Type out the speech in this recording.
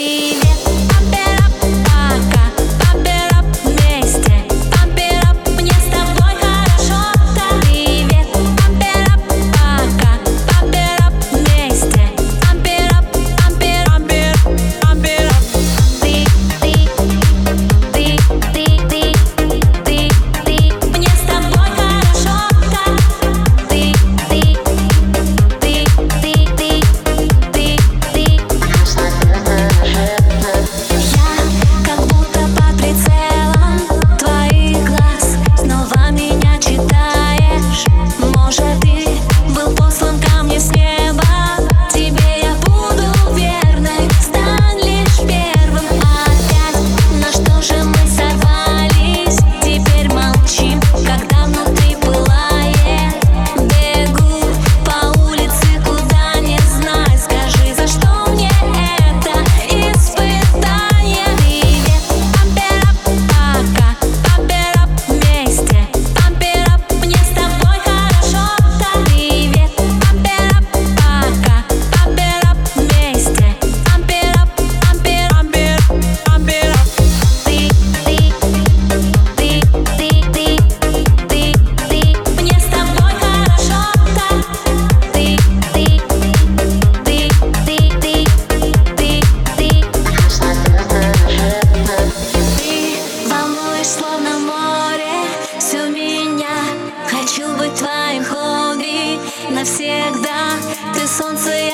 feeling навсегда. Ты солнце